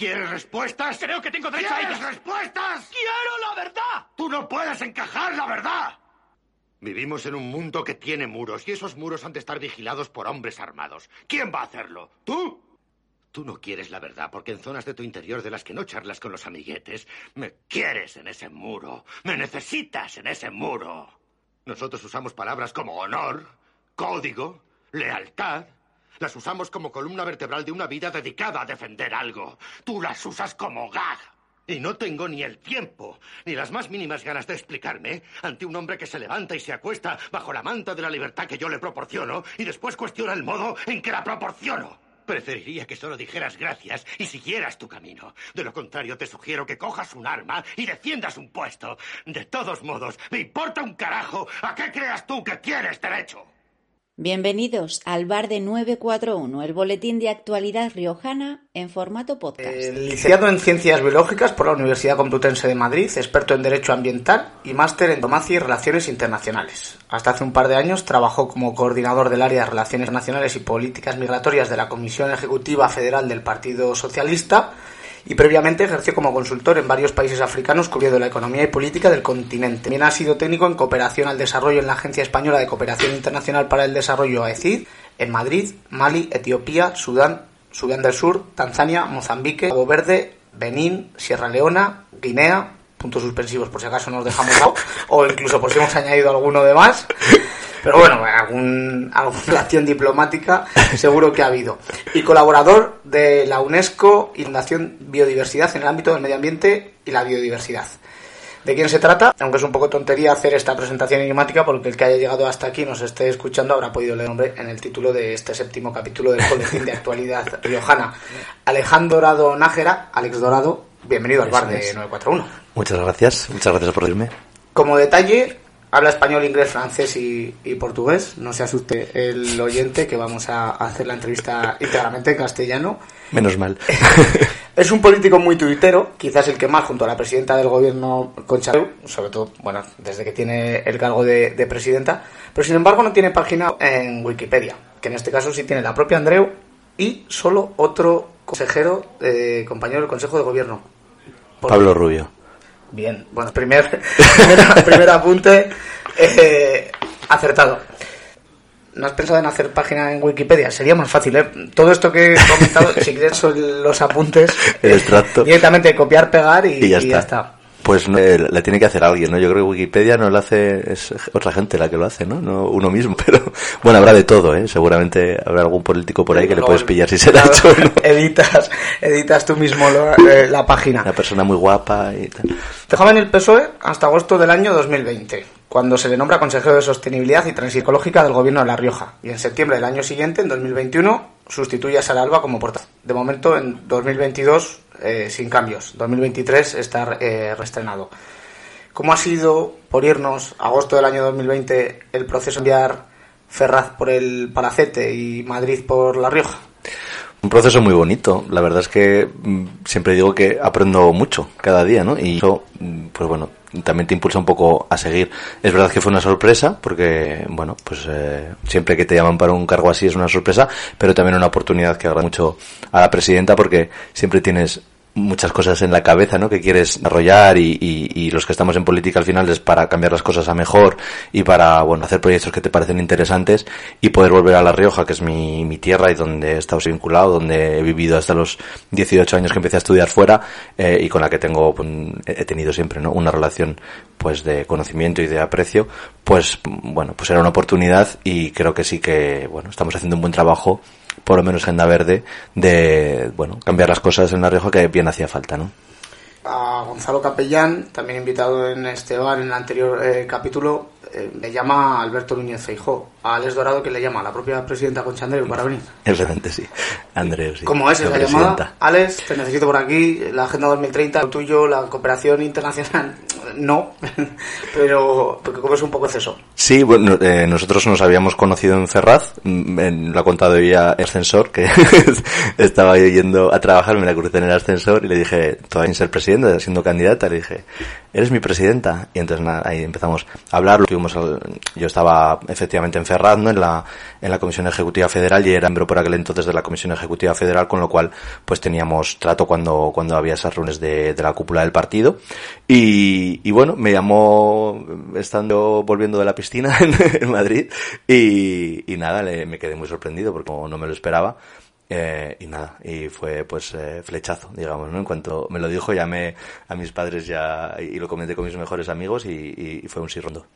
¿Quieres respuestas? Creo que tengo derecho a ¿Quieres ellas. respuestas? ¡Quiero la verdad! Tú no puedes encajar la verdad. Vivimos en un mundo que tiene muros y esos muros han de estar vigilados por hombres armados. ¿Quién va a hacerlo? ¿Tú? Tú no quieres la verdad porque en zonas de tu interior de las que no charlas con los amiguetes, me quieres en ese muro. Me necesitas en ese muro. Nosotros usamos palabras como honor, código, lealtad. Las usamos como columna vertebral de una vida dedicada a defender algo. Tú las usas como gag. Y no tengo ni el tiempo, ni las más mínimas ganas de explicarme ante un hombre que se levanta y se acuesta bajo la manta de la libertad que yo le proporciono y después cuestiona el modo en que la proporciono. Preferiría que solo dijeras gracias y siguieras tu camino. De lo contrario, te sugiero que cojas un arma y defiendas un puesto. De todos modos, me importa un carajo a qué creas tú que tienes derecho. Bienvenidos al Bar de 941, el boletín de actualidad riojana en formato podcast. Eh, licenciado en Ciencias Biológicas por la Universidad Complutense de Madrid, experto en Derecho Ambiental y máster en Diplomacia y Relaciones Internacionales. Hasta hace un par de años trabajó como coordinador del área de Relaciones Internacionales y Políticas Migratorias de la Comisión Ejecutiva Federal del Partido Socialista y previamente ejerció como consultor en varios países africanos cubriendo la economía y política del continente. También ha sido técnico en cooperación al desarrollo en la Agencia Española de Cooperación Internacional para el Desarrollo AECID en Madrid, Mali, Etiopía, Sudán, Sudán del Sur, Tanzania, Mozambique, Cabo Verde, Benín, Sierra Leona, Guinea, puntos suspensivos por si acaso nos dejamos o incluso por si hemos añadido alguno de más. Pero bueno, algún, alguna acción diplomática seguro que ha habido. Y colaborador de la UNESCO y Fundación Biodiversidad en el ámbito del medio ambiente y la biodiversidad. ¿De quién se trata? Aunque es un poco tontería hacer esta presentación enigmática porque el que haya llegado hasta aquí nos esté escuchando habrá podido leer el nombre en el título de este séptimo capítulo del Boletín de Actualidad Riojana. Alejandro Dorado Nájera, Alex Dorado, bienvenido al bar de 941. Muchas gracias, muchas gracias por irme. Como detalle, habla español, inglés, francés y, y, portugués. No se asuste el oyente que vamos a hacer la entrevista íntegramente en castellano. Menos mal. es un político muy tuitero, quizás el que más junto a la presidenta del gobierno Concha sobre todo, bueno, desde que tiene el cargo de, de, presidenta, pero sin embargo no tiene página en Wikipedia, que en este caso sí tiene la propia Andreu y solo otro consejero, eh, compañero del Consejo de Gobierno. Pablo Rubio. Bien, bueno, primer, primer, primer apunte eh, acertado. ¿No has pensado en hacer página en Wikipedia? Sería más fácil, ¿eh? Todo esto que he comentado, si quieres, son los apuntes. El extracto. Directamente copiar, pegar y, y, ya, y está. ya, está. Pues no, eh, la tiene que hacer alguien, ¿no? Yo creo que Wikipedia no lo hace, es otra gente la que lo hace, ¿no? No uno mismo, pero bueno, habrá de todo, ¿eh? Seguramente habrá algún político por ahí que le puedes pillar si se la ha hecho, ¿no? editas, editas tú mismo lo, eh, la página. Una persona muy guapa y tal. Dejaba en el PSOE hasta agosto del año 2020, cuando se le nombra consejero de Sostenibilidad y Transición Ecológica del Gobierno de La Rioja. Y en septiembre del año siguiente, en 2021, sustituye a Sara Alba como portavoz. De momento, en 2022, eh, sin cambios. 2023 está eh, reestrenado. ¿Cómo ha sido, por irnos, agosto del año 2020, el proceso de enviar Ferraz por el Palacete y Madrid por La Rioja? Un proceso muy bonito. La verdad es que mm, siempre digo que aprendo mucho cada día, ¿no? Y eso, mm, pues bueno, también te impulsa un poco a seguir. Es verdad que fue una sorpresa, porque, bueno, pues eh, siempre que te llaman para un cargo así es una sorpresa, pero también una oportunidad que agradezco mucho a la presidenta porque siempre tienes muchas cosas en la cabeza, ¿no? Que quieres desarrollar y, y, y, los que estamos en política al final es para cambiar las cosas a mejor y para, bueno, hacer proyectos que te parecen interesantes y poder volver a La Rioja, que es mi, mi tierra y donde he estado vinculado, donde he vivido hasta los 18 años que empecé a estudiar fuera eh, y con la que tengo, pues, he tenido siempre, ¿no? Una relación, pues, de conocimiento y de aprecio, pues, bueno, pues era una oportunidad y creo que sí que, bueno, estamos haciendo un buen trabajo por lo menos agenda verde, de bueno cambiar las cosas en La Rioja que bien hacía falta, ¿no? A Gonzalo Capellán, también invitado en este bar en el anterior eh, capítulo, eh, le llama Alberto Núñez Feijó. A Alex Dorado que le llama a la propia presidenta Concha Andreu para venir. Excelente, sí. Andreu, sí. ¿Cómo es la esa llamada? Alex, te necesito por aquí, la Agenda 2030, lo tuyo, la cooperación internacional. No, pero como es un poco exceso. Sí, bueno, eh, nosotros nos habíamos conocido en Ferraz, me lo ha contado ella en ascensor, que estaba yendo a trabajar, me la crucé en el ascensor y le dije, todavía sin ser presidente, siendo candidata, le dije, eres mi presidenta. Y entonces nada, ahí empezamos a hablar. Yo estaba efectivamente en Ferraz, ¿no? En la, en la Comisión Ejecutiva Federal y era miembro por aquel entonces de la Comisión Ejecutiva Federal, con lo cual pues teníamos trato cuando, cuando había esas reuniones de, de la cúpula del partido. Y, y bueno, me llamó estando volviendo de la piscina en, Madrid y, y nada, le, me quedé muy sorprendido porque no me lo esperaba. Eh, y nada, y fue pues eh, flechazo, digamos, ¿no? En cuanto me lo dijo, llamé a mis padres ya y lo comenté con mis mejores amigos y, fue un sí rondo.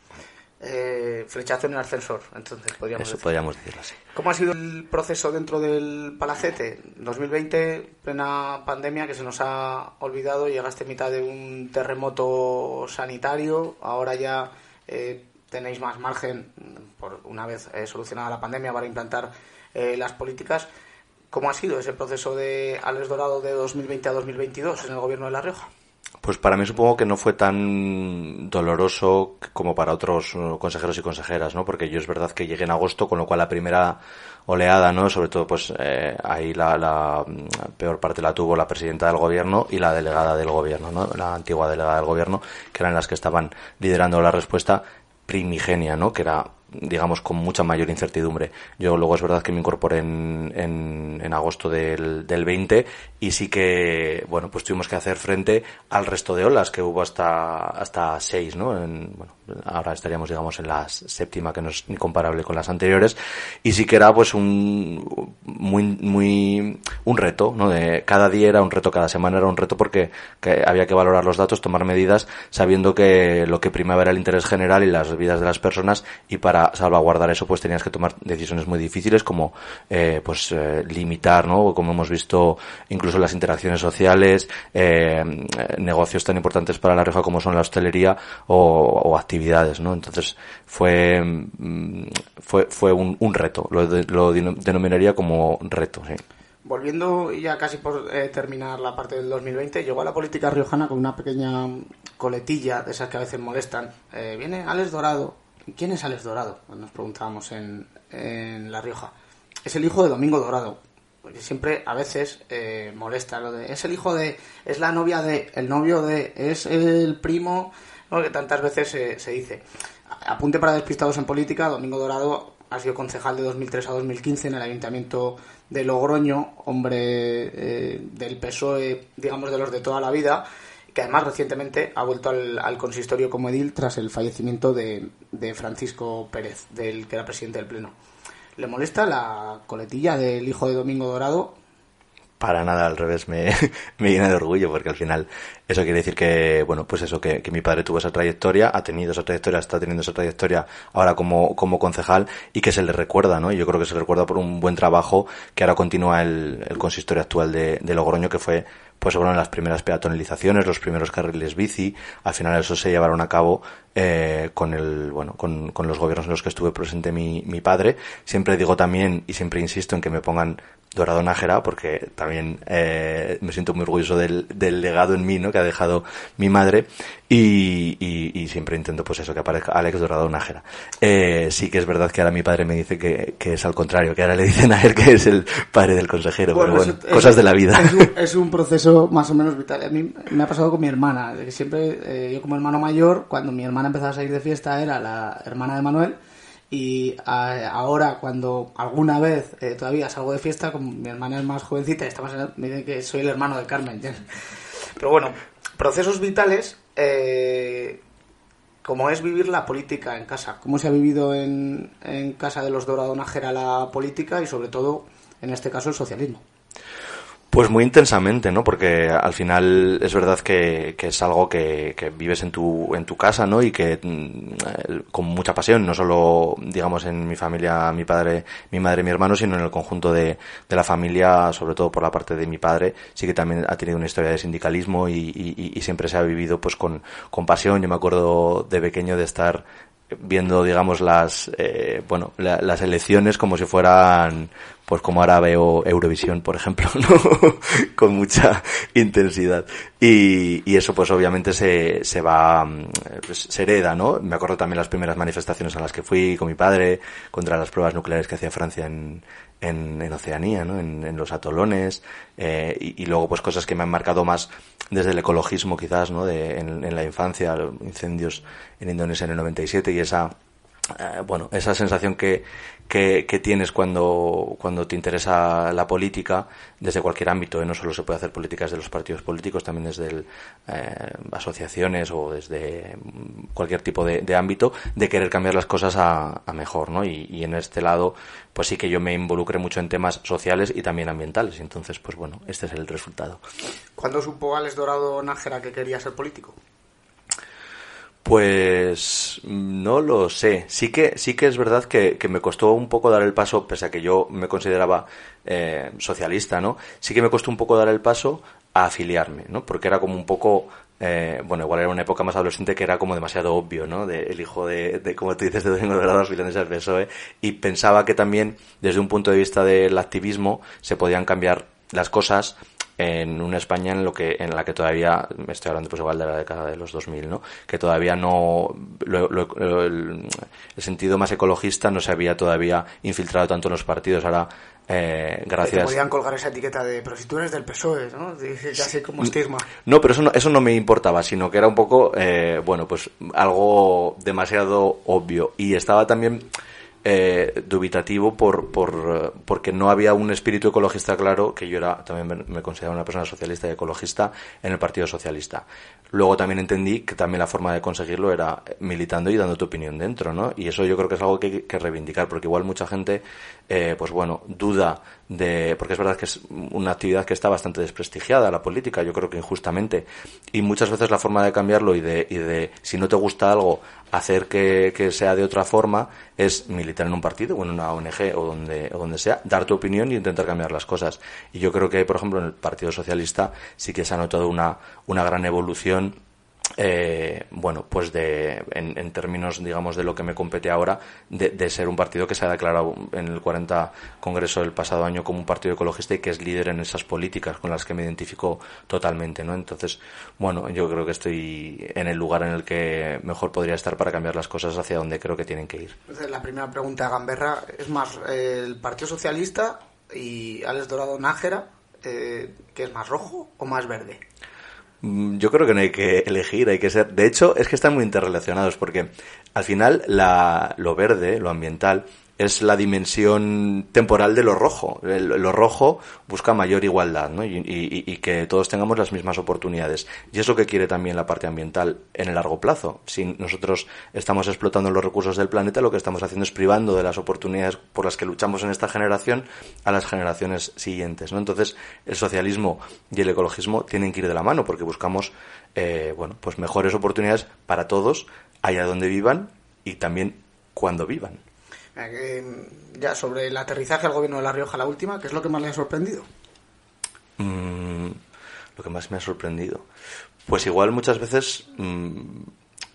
Eh, flechazo en el ascensor, entonces podríamos Eso podríamos decirlo así. ¿Cómo ha sido el proceso dentro del Palacete? 2020, plena pandemia que se nos ha olvidado, llegaste a mitad de un terremoto sanitario, ahora ya tenéis más margen, por una vez solucionada la pandemia, para implantar las políticas. ¿Cómo ha sido ese proceso de Alex Dorado de 2020 a 2022 en el gobierno de La Rioja? Pues para mí supongo que no fue tan doloroso como para otros uh, consejeros y consejeras, ¿no? Porque yo es verdad que llegué en agosto, con lo cual la primera oleada, ¿no? Sobre todo, pues eh, ahí la, la, mm, peor parte la tuvo la presidenta del gobierno y la delegada del gobierno, ¿no? La antigua delegada del gobierno, que eran las que estaban liderando la respuesta primigenia, ¿no? Que era digamos, con mucha mayor incertidumbre. Yo luego es verdad que me incorporé en, agosto del, del 20 y sí que, bueno, pues tuvimos que hacer frente al resto de olas que hubo hasta, hasta seis, ¿no? En, bueno, ahora estaríamos, digamos, en la séptima, que no es ni comparable con las anteriores. Y sí que era, pues, un, muy, muy, un reto, ¿no? De cada día era un reto, cada semana era un reto porque había que valorar los datos, tomar medidas, sabiendo que lo que primaba era el interés general y las vidas de las personas y para salvaguardar eso, pues tenías que tomar decisiones muy difíciles como, eh, pues, eh, limitar, ¿no? Como hemos visto, incluso las interacciones sociales, eh, negocios tan importantes para la reja como son la hostelería o, actividades, ¿no? Entonces, fue, mm, fue, fue un, reto. Lo, lo denominaría como reto, sí. Volviendo ya casi por terminar la parte del 2020, llegó a la política riojana con una pequeña coletilla de esas que a veces molestan. viene Alex Dorado ¿Quién es Alex Dorado? Nos preguntábamos en, La Rioja. Es el hijo de Domingo Dorado. Porque siempre, a veces, eh, molesta lo de. Es el hijo de. Es la novia de. El novio de. Es el primo. ¿no? Que tantas veces se, dice. Apunte para despistados en política. Domingo Dorado ha sido concejal de 2003 a 2015 en el Ayuntamiento de Logroño, hombre eh, del PSOE, digamos, de los de toda la vida que además recientemente ha vuelto al, consistorio como edil tras el fallecimiento de, Francisco Pérez, del que era presidente del Pleno. ¿Le molesta la coletilla del hijo de Domingo Dorado? Para nada, al revés, me, llena de orgullo porque al final eso quiere decir que, bueno, pues eso, que, mi padre tuvo esa trayectoria, ha tenido esa trayectoria, está teniendo esa trayectoria ahora como, concejal y que se le recuerda, ¿no? Y yo creo que se le recuerda por un buen trabajo que ahora continúa el, consistorio actual de, de Logroño, que fue pues fueron las primeras peatonalizaciones, los primeros carriles bici, al final eso se llevaron a cabo eh, con el, bueno, con, con, los gobiernos en los que estuve presente mi, mi padre. Siempre digo también y siempre insisto en que me pongan Dorado Nájera, porque también eh, me siento muy orgulloso del, del, legado en mí, ¿no? Que ha dejado mi madre y, y, y siempre intento, pues eso, que aparezca Alex Dorado Nájera. Eh, sí que es verdad que ahora mi padre me dice que, que, es al contrario, que ahora le dicen a él que es el padre del consejero, pero bueno, cosas de la vida. Es un, es un, proceso más o menos vital. A mí me ha pasado con mi hermana, que siempre, eh, yo como hermano mayor, cuando mi hermana empezaba a salir de fiesta, era la hermana de Manuel, y ahora cuando alguna vez eh, todavía salgo de fiesta, como mi hermana es más jovencita, está me dicen que soy el hermano de Carmen. Pero bueno, procesos vitales, eh, como es vivir la política en casa, cómo se ha vivido en, en casa de los Dorado Najera la política y sobre todo, en este caso, el socialismo. Pues muy intensamente, ¿no? Porque al final es verdad que, que es algo que, que, vives en tu, en tu casa, ¿no? Y que mm, con mucha pasión, no solo, digamos, en mi familia, mi padre, mi madre, mi hermano, sino en el conjunto de, la familia, sobre todo por la parte de mi padre, sí que también ha tenido una historia de sindicalismo y, y, y siempre se ha vivido pues con, con pasión. Yo me acuerdo de pequeño de estar viendo, digamos, las, eh, bueno, las elecciones como si fueran, pues como ahora veo Eurovisión, por ejemplo, ¿no? Con mucha intensidad. Y, eso, pues obviamente se, se va, pues, se hereda, ¿no? Me acuerdo también las primeras manifestaciones a las que fui con mi padre contra las pruebas nucleares que hacía Francia en, en, Oceanía, ¿no? En, en, los atolones, eh, y, luego pues cosas que me han marcado más desde el ecologismo quizás, ¿no? De, en, la infancia, incendios en Indonesia en el 97 y esa eh, bueno, esa sensación que, que, tienes cuando, cuando te interesa la política desde cualquier ámbito, ¿eh? no solo se puede hacer políticas de los partidos políticos, también desde eh, asociaciones o desde cualquier tipo de, ámbito, de querer cambiar las cosas a, mejor, ¿no? Y, y, en este lado, pues sí que yo me involucré mucho en temas sociales y también ambientales, entonces, pues bueno, este es el resultado. ¿Cuándo supo Alex Dorado Nájera que quería ser político? Pues no lo sé. Sí que, sí que es verdad que, me costó un poco dar el paso, pese a que yo me consideraba eh, socialista, ¿no? Sí que me costó un poco dar el paso a afiliarme, ¿no? Porque era como un poco, eh, bueno, igual era una época más adolescente que era como demasiado obvio, ¿no? De, el hijo de, de, como tú dices, de Domingo Dorado afiliándose al PSOE. Y pensaba que también, desde un punto de vista del activismo, se podían cambiar las cosas en una España en lo que en la que todavía me estoy hablando pues igual de la década de los 2000 no que todavía no el, sentido más ecologista no se había todavía infiltrado tanto en los partidos. Ahora eh, gracias te podían colgar esa etiqueta de pero si tú eres del PSOE no casi como estigma no pero eso no, eso no me importaba sino que era un poco eh, bueno pues algo demasiado obvio. Y estaba también eh, dubitativo por, por, porque no había un espíritu ecologista claro, que yo era también me, consideraba una persona socialista y ecologista en el Partido Socialista. Luego también entendí que también la forma de conseguirlo era militando y dando tu opinión dentro, ¿no? Y eso yo creo que es algo que hay que reivindicar, porque igual mucha gente, eh, pues bueno, duda de, porque es verdad que es una actividad que está bastante desprestigiada, la política, yo creo que injustamente, y muchas veces la forma de cambiarlo y de, y de si no te gusta algo, hacer que, que sea de otra forma, es militar en un partido o en una ONG o donde, o donde sea, dar tu opinión y intentar cambiar las cosas. Y yo creo que, por ejemplo, en el Partido Socialista sí que se ha notado una, una gran evolución eh, bueno, pues de, en, términos, digamos, de lo que me compete ahora, de, ser un partido que se ha declarado en el 40 Congreso del pasado año como un partido ecologista y que es líder en esas políticas con las que me identifico totalmente, ¿no? Entonces, bueno, yo creo que estoy en el lugar en el que mejor podría estar para cambiar las cosas hacia donde creo que tienen que ir. la primera pregunta, Gamberra, es más, el Partido Socialista y Alex Dorado Nájera, eh, ¿qué es más rojo o más verde? Mm, yo creo que no hay que elegir, hay que ser. De hecho, es que están muy interrelacionados porque al final la, lo verde, lo ambiental, es la dimensión temporal de lo rojo. lo rojo busca mayor igualdad y, que todos tengamos las mismas oportunidades. Y es lo que quiere también la parte ambiental en el largo plazo. Si nosotros estamos explotando los recursos del planeta, lo que estamos haciendo es privando de las oportunidades por las que luchamos en esta generación a las generaciones siguientes. ¿no? Entonces, el socialismo y el ecologismo tienen que ir de la mano porque buscamos eh, bueno, pues mejores oportunidades para todos, allá donde vivan y también cuando vivan. Eh, ya sobre el aterrizaje al gobierno de La Rioja, la última, ¿qué es lo que más le ha sorprendido? Mm, lo que más me ha sorprendido. Pues igual muchas veces mm,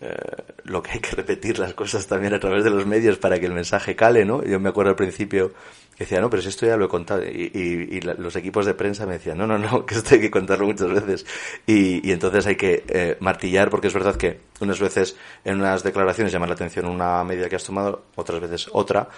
eh, lo que hay que repetir las cosas también a través de los medios para que el mensaje cale, ¿no? Yo me acuerdo al principio decía, no, pero si esto ya lo he contado. Y, los equipos de prensa me decían, no, no, no, que esto hay que contarlo muchas veces. Y, entonces hay que eh, martillar, porque es verdad que unas veces en unas declaraciones llama la atención una medida que has tomado, otras veces otra.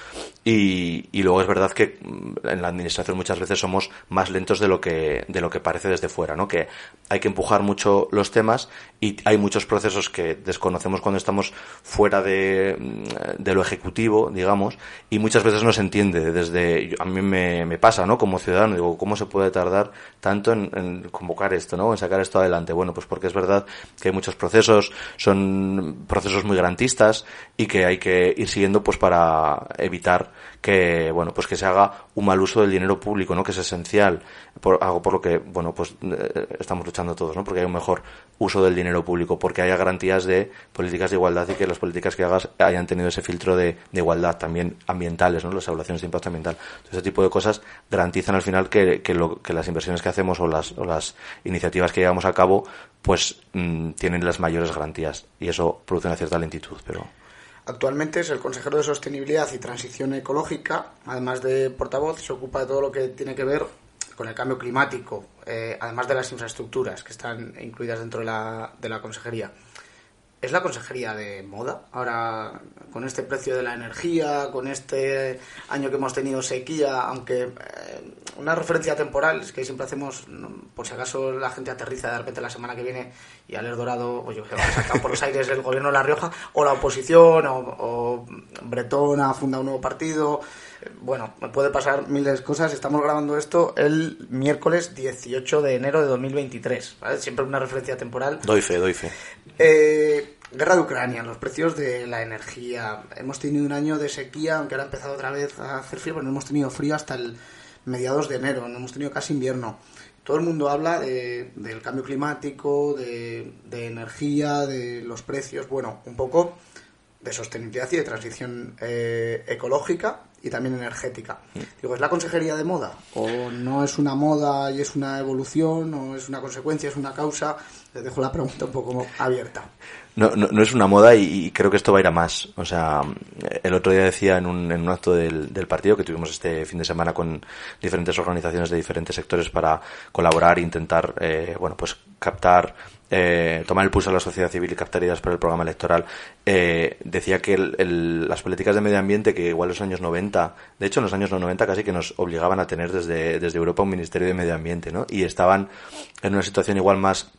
Y, luego es verdad que mm, en la administración muchas veces somos más lentos de lo que, de lo que parece desde fuera, ¿no? Que hay que empujar mucho los temas y hay muchos procesos que desconocemos cuando estamos fuera de, mm, de lo ejecutivo, digamos, y muchas veces no se entiende desde a mí me, pasa, ¿no? Como ciudadano, digo, ¿cómo se puede tardar tanto en, convocar esto, ¿no? En sacar esto adelante. Bueno, pues porque es verdad que hay muchos procesos, son procesos muy garantistas y que hay que ir siguiendo pues para evitar que, bueno, pues que se haga un mal uso del dinero público, ¿no? Que es esencial, por, algo por lo que, bueno, pues eh, estamos luchando todos, ¿no? Porque hay un mejor uso del dinero público, porque haya garantías de políticas de igualdad y que las políticas que hagas hayan tenido ese filtro de, igualdad, también ambientales, ¿no? Las evaluaciones de impacto ambiental. ese tipo de cosas garantizan al final que, que, lo, que las inversiones que hacemos o las, o las iniciativas que llevamos a cabo, pues mm, tienen las mayores garantías y eso produce una cierta lentitud, pero Actualmente es el consejero de Sostenibilidad y Transición Ecológica, además de portavoz, se ocupa de todo lo que tiene que ver con el cambio climático, eh, además de las infraestructuras que están incluidas dentro de la, de la consejería. ¿Es la consejería de moda? Ahora, con este precio de la energía, con este año que hemos tenido sequía, aunque eh, una referencia temporal, es que siempre hacemos, por si acaso la gente aterriza de repente la semana que viene y al Dorado, yo que va a sacar por los aires el gobierno de La Rioja, o la oposición, o, o Bretón ha un nuevo partido. Bueno, me puede pasar miles de cosas. Estamos grabando esto el miércoles 18 de enero de 2023. ¿vale? Siempre una referencia temporal. Doy fe, doy fe. Eh, guerra de Ucrania, los precios de la energía. Hemos tenido un año de sequía, aunque ahora ha empezado otra vez a hacer frío, pero no hemos tenido frío hasta el mediados de enero, no hemos tenido casi invierno. Todo el mundo habla de- del cambio climático, de, de energía, de los precios, bueno, un poco de sostenibilidad y de transición eh, ecológica y también energética. Digo, ¿es la consejería de moda? ¿O no es una moda y es una evolución? ¿O es una consecuencia, es una causa? Les dejo la pregunta un poco abierta. No, no, no es una moda y, creo que esto va a ir a más. O sea, el otro día decía en un, en un acto del, del partido que tuvimos este fin de semana con diferentes organizaciones de diferentes sectores para colaborar e intentar, eh, bueno, pues captar, eh, tomar el pulso a la sociedad civil y captar ideas para el programa electoral. Eh, decía que el- las políticas de medio ambiente, que igual en los años 90, de hecho en los años 90 casi que nos obligaban a tener desde, desde Europa un Ministerio de Medio Ambiente, ¿no? Y estaban en una situación igual más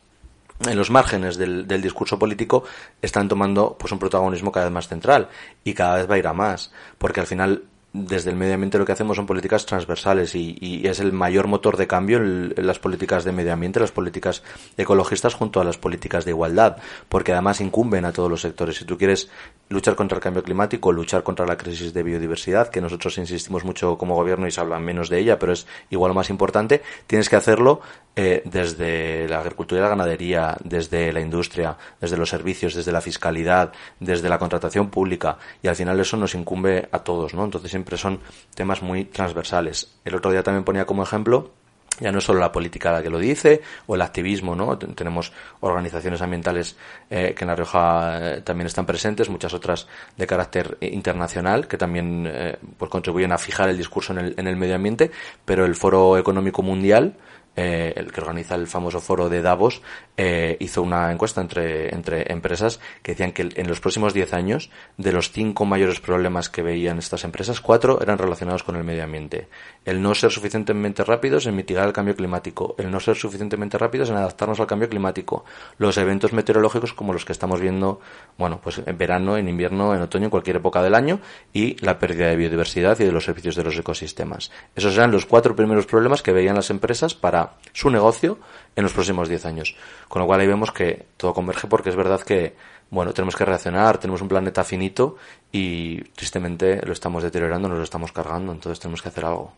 en los márgenes del, del discurso político están tomando pues un protagonismo cada vez más central y cada vez va a ir a más porque al final desde el medio ambiente lo que hacemos son políticas transversales y, es el mayor motor de cambio en, en las políticas de medio ambiente, las políticas ecologistas junto a las políticas de igualdad, porque además incumben a todos los sectores. Si tú quieres luchar contra el cambio climático, luchar contra la crisis de biodiversidad, que nosotros insistimos mucho como gobierno y se habla menos de ella, pero es igual o más importante, tienes que hacerlo eh, desde la agricultura y la ganadería, desde la industria, desde los servicios, desde la fiscalidad, desde la contratación pública y al final eso nos incumbe a todos, ¿no? Entonces siempre son temas muy transversales. El otro día también ponía como ejemplo ya no es solo la política la que lo dice o el activismo, ¿no? Ten- Tenemos organizaciones ambientales eh, que en La Rioja eh, también están presentes, muchas otras de carácter eh, internacional que también eh, pues contribuyen a fijar el discurso en el, en el medio ambiente, pero el Foro Económico Mundial eh, el que organiza el famoso foro de Davos, eh, hizo una encuesta entre, entre empresas que decían que en los próximos 10 años, de los cinco mayores problemas que veían estas empresas, cuatro eran relacionados con el medio ambiente. El no ser suficientemente rápidos en mitigar el cambio climático, el no ser suficientemente rápidos en adaptarnos al cambio climático, los eventos meteorológicos como los que estamos viendo, bueno, pues en verano, en invierno, en otoño, en cualquier época del año, y la pérdida de biodiversidad y de los servicios de los ecosistemas. Esos eran los cuatro primeros problemas que veían las empresas para su negocio en los próximos 10 años. Con lo cual ahí vemos que todo converge porque es verdad que, bueno, tenemos que reaccionar, tenemos un planeta finito y tristemente lo estamos deteriorando, nos lo estamos cargando, entonces tenemos que hacer algo.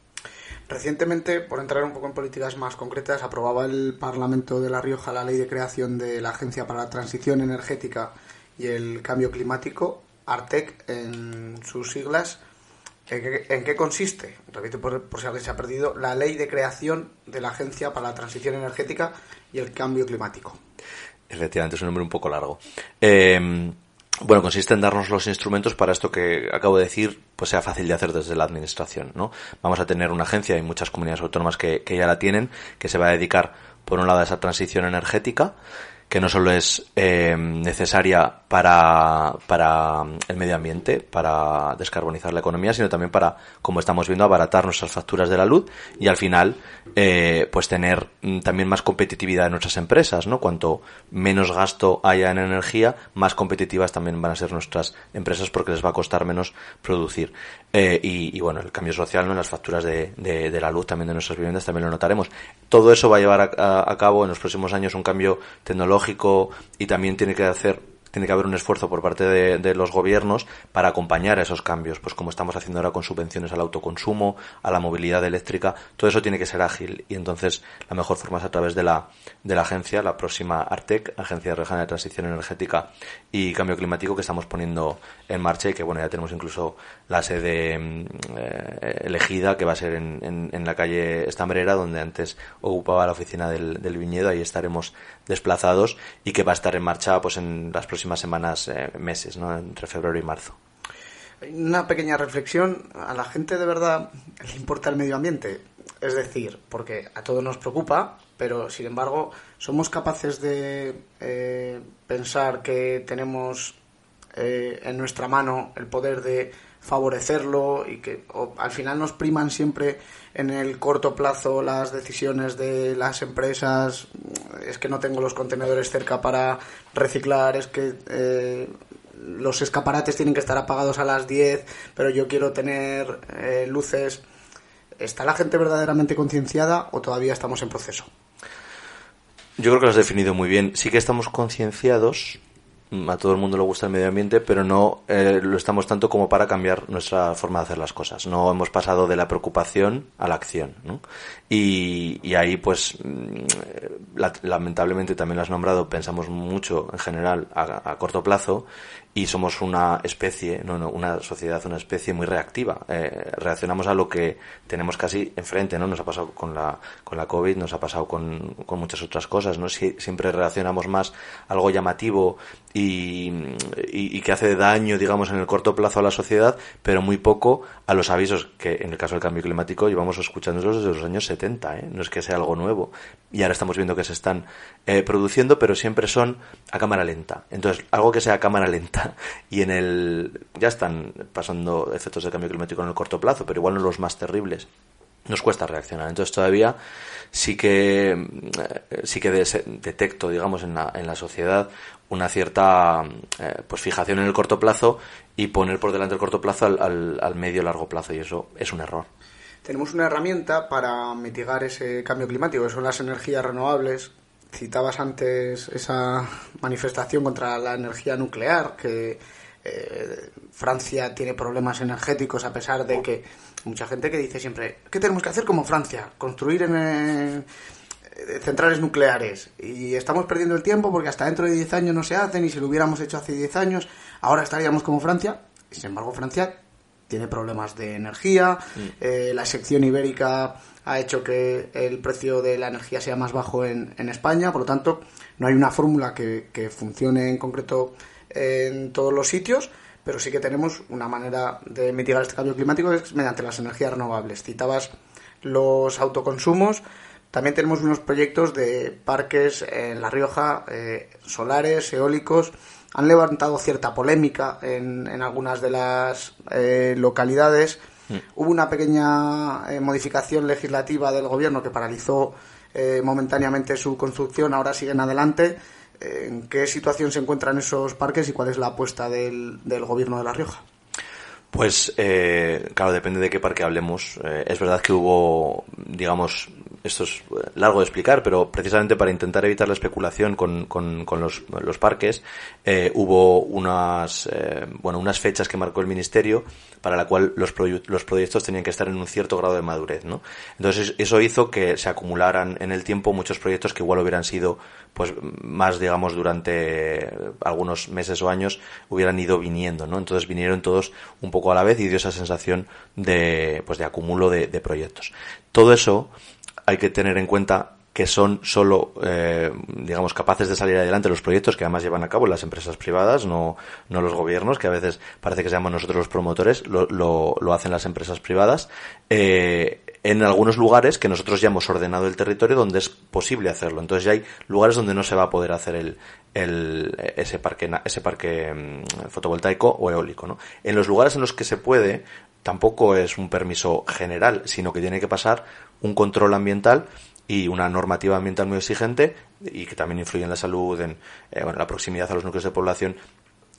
Recientemente, por entrar un poco en políticas más concretas, aprobaba el Parlamento de La Rioja la ley de creación de la Agencia para la Transición Energética y el Cambio Climático, ARTEC en sus siglas. ¿En qué, consiste? Repito por, si alguien se ha perdido, la ley de creación de la Agencia para la Transición Energética y el Cambio Climático. Efectivamente, es un nombre un poco largo. Eh, bueno, consiste en darnos los instrumentos para esto que acabo de decir, pues sea fácil de hacer desde la administración, ¿no? Vamos a tener una agencia, hay muchas comunidades autónomas que ya la tienen, que se va a dedicar, por un lado, a esa transición energética, que no solo es eh, necesaria para, para el medio ambiente, para descarbonizar la economía, sino también para, como estamos viendo, abaratar nuestras facturas de la luz y al final, eh, pues tener mm, también más competitividad en nuestras empresas, ¿no? Cuanto menos gasto haya en energía, más competitivas también van a ser nuestras empresas porque les va a costar menos producir. Eh, y, bueno, el cambio social. En las facturas de, de, de, la luz también de nuestras viviendas también lo notaremos. Todo eso va a llevar a, a, cabo en los próximos años un cambio tecnológico y también tiene que hacer tiene que haber un esfuerzo por parte de, los gobiernos para acompañar a esos cambios, pues como estamos haciendo ahora con subvenciones al autoconsumo, a la movilidad eléctrica, todo eso tiene que ser ágil y entonces la mejor forma es a través de la, de la agencia, la próxima ARTEC, Agencia Rejana de Transición Energética y Cambio Climático que estamos poniendo en marcha y que bueno, ya tenemos incluso la sede eh, elegida que va a ser en, en, en, la calle Estambrera donde antes ocupaba la oficina del, del viñedo, ahí estaremos desplazados y que va a estar en marcha pues en las próximas semanas, eh, meses, ¿no? entre febrero y marzo. Una pequeña reflexión. ¿A la gente de verdad le importa el medio ambiente? Es decir, porque a todos nos preocupa, pero sin embargo somos capaces de eh, pensar que tenemos eh, en nuestra mano el poder de favorecerlo y que al final nos priman siempre en el corto plazo las decisiones de las empresas es que no tengo los contenedores cerca para reciclar es que eh, los escaparates tienen que estar apagados a las 10 pero yo quiero tener eh, luces ¿está la gente verdaderamente concienciada o todavía estamos en proceso? Yo creo que lo has definido muy bien. Sí que estamos concienciados, a todo el mundo le gusta el medio ambiente, pero no eh, lo estamos tanto como para cambiar nuestra forma de hacer las cosas. No hemos pasado de la preocupación a la acción. ¿no? Y, ahí, pues, mm, lamentablemente también lo has nombrado, pensamos mucho en general a, corto plazo y somos una especie, no, no, una sociedad, una especie muy reactiva. Eh, reaccionamos a lo que tenemos casi enfrente, ¿no? Nos ha pasado con la, con la COVID, nos ha pasado con, con muchas otras cosas, ¿no? Si, siempre reaccionamos más a algo llamativo y, y, que hace daño, digamos, en el corto plazo a la sociedad, pero muy poco a los avisos que, en el caso del cambio climático, llevamos escuchándolos desde los años 70, ¿eh? No es que sea algo nuevo. Y ahora estamos viendo que se están eh, produciendo, pero siempre son a cámara lenta. Entonces, algo que sea a cámara lenta y en el ya están pasando efectos de cambio climático en el corto plazo, pero igual no los más terribles. Nos cuesta reaccionar. Entonces todavía sí que eh, sí que detecto, digamos, en la, en la sociedad una cierta eh, pues fijación en el corto plazo y poner por delante el corto plazo al, al, al medio largo plazo y eso es un error tenemos una herramienta para mitigar ese cambio climático, que son las energías renovables, citabas antes esa manifestación contra la energía nuclear, que eh, Francia tiene problemas energéticos a pesar de que mucha gente que dice siempre, ¿qué tenemos que hacer como Francia? Construir en, eh, centrales nucleares. Y estamos perdiendo el tiempo porque hasta dentro de 10 años no se hacen y si lo hubiéramos hecho hace 10 años, ahora estaríamos como Francia. Sin embargo, Francia tiene problemas de energía, eh, la sección ibérica ha hecho que el precio de la energía sea más bajo en, en España, por lo tanto, no hay una fórmula que, que, funcione en concreto en todos los sitios, pero sí que tenemos una manera de mitigar este cambio climático es mediante las energías renovables. Citabas los autoconsumos, también tenemos unos proyectos de parques en La Rioja, eh, solares, eólicos, han levantado cierta polémica en, en algunas de las eh, localidades Mm. Hubo una pequeña eh, modificación legislativa del gobierno que paralizó eh, momentáneamente su construcción, ahora siguen adelante. Eh, ¿En qué situación se encuentran esos parques y cuál es la apuesta del, del gobierno de La Rioja? Pues, claro, depende de qué parque hablemos. es verdad que hubo, digamos, esto es eh, largo de explicar, pero precisamente para intentar evitar la especulación con, con, los, los, parques, eh, hubo unas, eh, bueno, unas fechas que marcó el Ministerio para la cual los, los proyectos tenían que estar en un cierto grado de madurez, ¿no? Entonces eso hizo que se acumularan en el tiempo muchos proyectos que igual hubieran sido, pues, más, digamos, durante algunos meses o años hubieran ido viniendo, ¿no? Entonces vinieron todos un poco a la vez y dio esa sensación de, pues, de acumulo de, de proyectos. Todo eso hay que tener en cuenta que son solo, eh, digamos, capaces de salir adelante los proyectos que además llevan a cabo las empresas privadas, no, no los gobiernos, que a veces parece que seamos nosotros los promotores, lo, lo, lo hacen las empresas privadas, eh, en algunos lugares que nosotros ya hemos ordenado el territorio donde es posible hacerlo. Entonces ya hay lugares donde no se va a poder hacer el, el, ese parque, ese parque mm, fotovoltaico o eólico, ¿no? En los lugares en los que se puede, tampoco es un permiso general, sino que tiene que pasar un control ambiental y una normativa ambiental muy exigente y que también influye en la salud, en eh, la proximidad a los núcleos de población.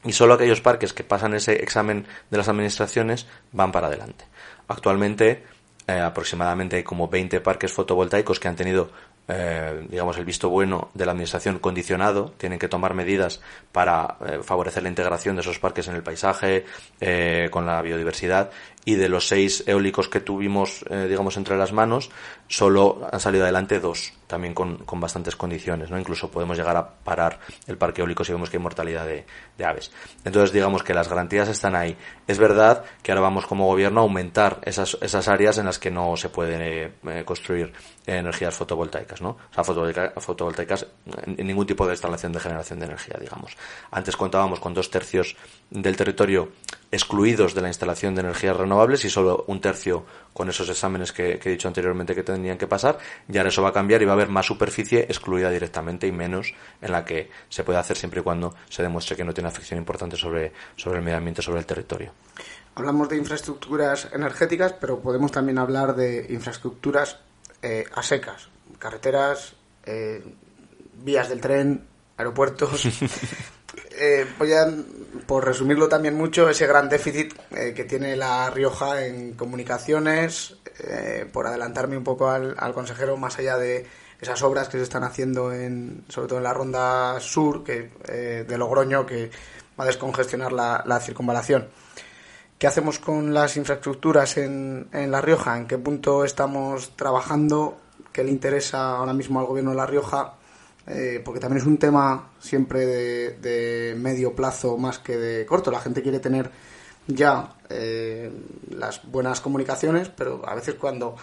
Y solo aquellos parques que pasan ese examen de las administraciones van para adelante. Actualmente eh, aproximadamente hay como 20 parques fotovoltaicos que han tenido eh, digamos, el visto bueno de la administración condicionado, tienen que tomar medidas para eh, favorecer la integración de esos parques en el paisaje, eh, con la biodiversidad, y de los seis eólicos que tuvimos, eh, digamos, entre las manos, solo han salido adelante dos, también con, con, bastantes condiciones, ¿no? Incluso podemos llegar a parar el parque eólico si vemos que hay mortalidad de, de aves. Entonces, digamos que las garantías están ahí. Es verdad que ahora vamos como gobierno a aumentar esas, esas áreas en las que no se puede construir energías fotovoltaicas, ¿no? O sea, fotovoltaicas en ningún tipo de instalación de generación de energía, digamos. Antes contábamos con dos tercios del territorio excluidos de la instalación de energías renovables y solo un tercio con esos exámenes que, he dicho anteriormente que tendrían que pasar. Y ahora eso va a cambiar y va a haber más superficie excluida directamente y menos en la que se puede hacer siempre y cuando se demuestre que no tiene afección importante sobre, sobre el medio ambiente, sobre el territorio. Hablamos de infraestructuras energéticas, pero podemos también hablar de infraestructuras eh, a secas, carreteras, eh, vías del tren, aeropuertos. eh, voy a, por resumirlo también mucho, ese gran déficit eh, que tiene La Rioja en comunicaciones, por adelantarme un poco al, consejero, más allá de esas obras que se están haciendo, en, sobre todo en la ronda sur que, de Logroño, que va a descongestionar la, la circunvalación. ¿Qué hacemos con las infraestructuras en, en La Rioja? ¿En qué punto estamos trabajando? ¿Qué le interesa ahora mismo al gobierno de La Rioja? Eh, porque también es un tema siempre de, medio plazo más que de corto. La gente quiere tener ya eh, las buenas comunicaciones, pero a veces cuando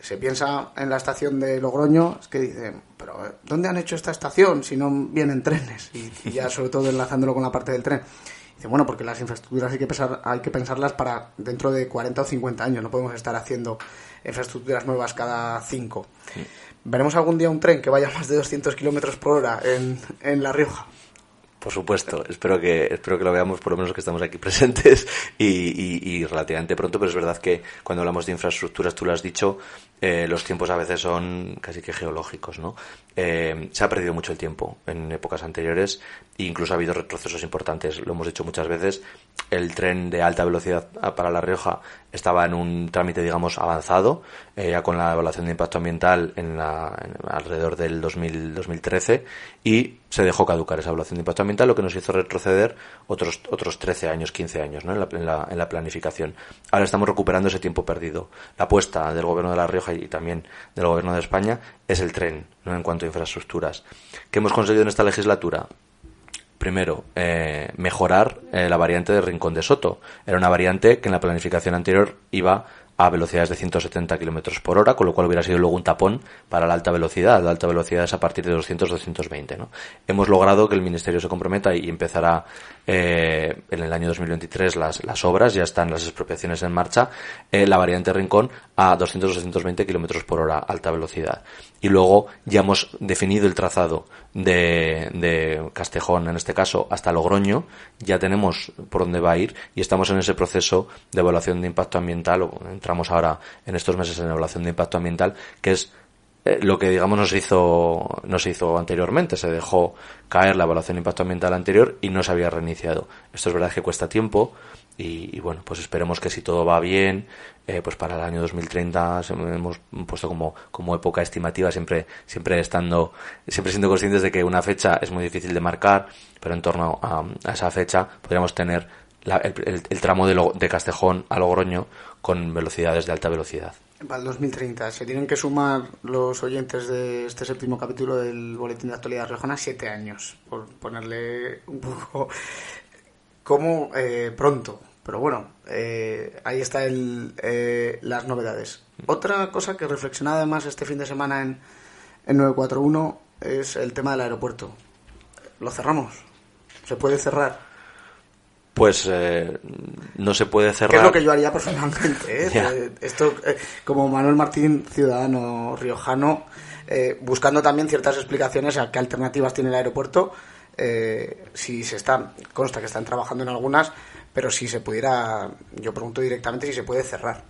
se piensa en la estación de Logroño, es que dicen, pero ¿dónde han hecho esta estación si no vienen trenes? Y ya sobre todo enlazándolo con la parte del tren. Dice, bueno, porque las infraestructuras hay que, pensar, hay que pensarlas para dentro de 40 o 50 años, no podemos estar haciendo infraestructuras nuevas cada 5. ¿Veremos algún día un tren que vaya más de 200 kilómetros por hora en, en La Rioja? Por supuesto, espero que, espero que lo veamos, por lo menos que estamos aquí presentes y, relativamente pronto, pero es verdad que cuando hablamos de infraestructuras, tú lo has dicho, eh, los tiempos a veces son casi que geológicos, ¿no? Eh, se ha perdido mucho el tiempo en épocas anteriores e incluso ha habido retrocesos importantes. Lo hemos dicho muchas veces. El tren de alta velocidad para La Rioja estaba en un trámite, digamos, avanzado, eh, ya con la evaluación de impacto ambiental en la, alrededor del 2000, 2013 y se dejó caducar esa evaluación de impacto ambiental, lo que nos hizo retroceder otros, otros 13 años, 15 años ¿no? en, la, en, la, en la planificación. Ahora estamos recuperando ese tiempo perdido. La apuesta del Gobierno de La Rioja y también del Gobierno de España es el tren, ¿no? en cuanto a infraestructuras. ¿Qué hemos conseguido en esta legislatura? Primero, eh, mejorar eh, la variante de Rincón de Soto. Era una variante que en la planificación anterior iba a velocidades de 170 kilómetros por hora, con lo cual hubiera sido luego un tapón para la alta velocidad. La alta velocidad es a partir de 200-220. ¿no? Hemos logrado que el Ministerio se comprometa y empezará eh, en el año 2023 las, las obras, ya están las expropiaciones en marcha, eh, la variante Rincón a 200-220 kilómetros por hora, alta velocidad. Y luego ya hemos definido el trazado de, de Castejón, en este caso, hasta Logroño, ya tenemos por dónde va a ir y estamos en ese proceso de evaluación de impacto ambiental, o entramos ahora en estos meses en evaluación de impacto ambiental, que es eh, lo que digamos nos hizo nos hizo anteriormente. Se dejó caer la evaluación de impacto ambiental anterior y no se había reiniciado. Esto es verdad que cuesta tiempo y, bueno pues esperemos que si todo va bien eh, pues para el año 2030 hemos puesto como como época estimativa siempre siempre estando siempre siendo conscientes de que una fecha es muy difícil de marcar pero en torno a, esa fecha podríamos tener el, tramo de, de Castejón a Logroño con velocidades de alta velocidad para el 2030. Se tienen que sumar los oyentes de este séptimo capítulo del Boletín de Actualidad Riojana siete años, por ponerle un poco como eh, pronto. Pero bueno, eh, ahí está el, eh, las novedades. Otra cosa que reflexionaba además este fin de semana en, en 941 es el tema del aeropuerto. ¿Lo cerramos? ¿Se puede cerrar? Pues eh, no se puede cerrar. ¿Qué es lo que yo haría personalmente? ¿eh? Eh, esto, como Manuel Martín, ciudadano riojano, buscando también ciertas explicaciones a qué alternativas tiene el aeropuerto. si se está, consta que están trabajando en algunas, pero si se pudiera, yo pregunto directamente si se puede cerrar.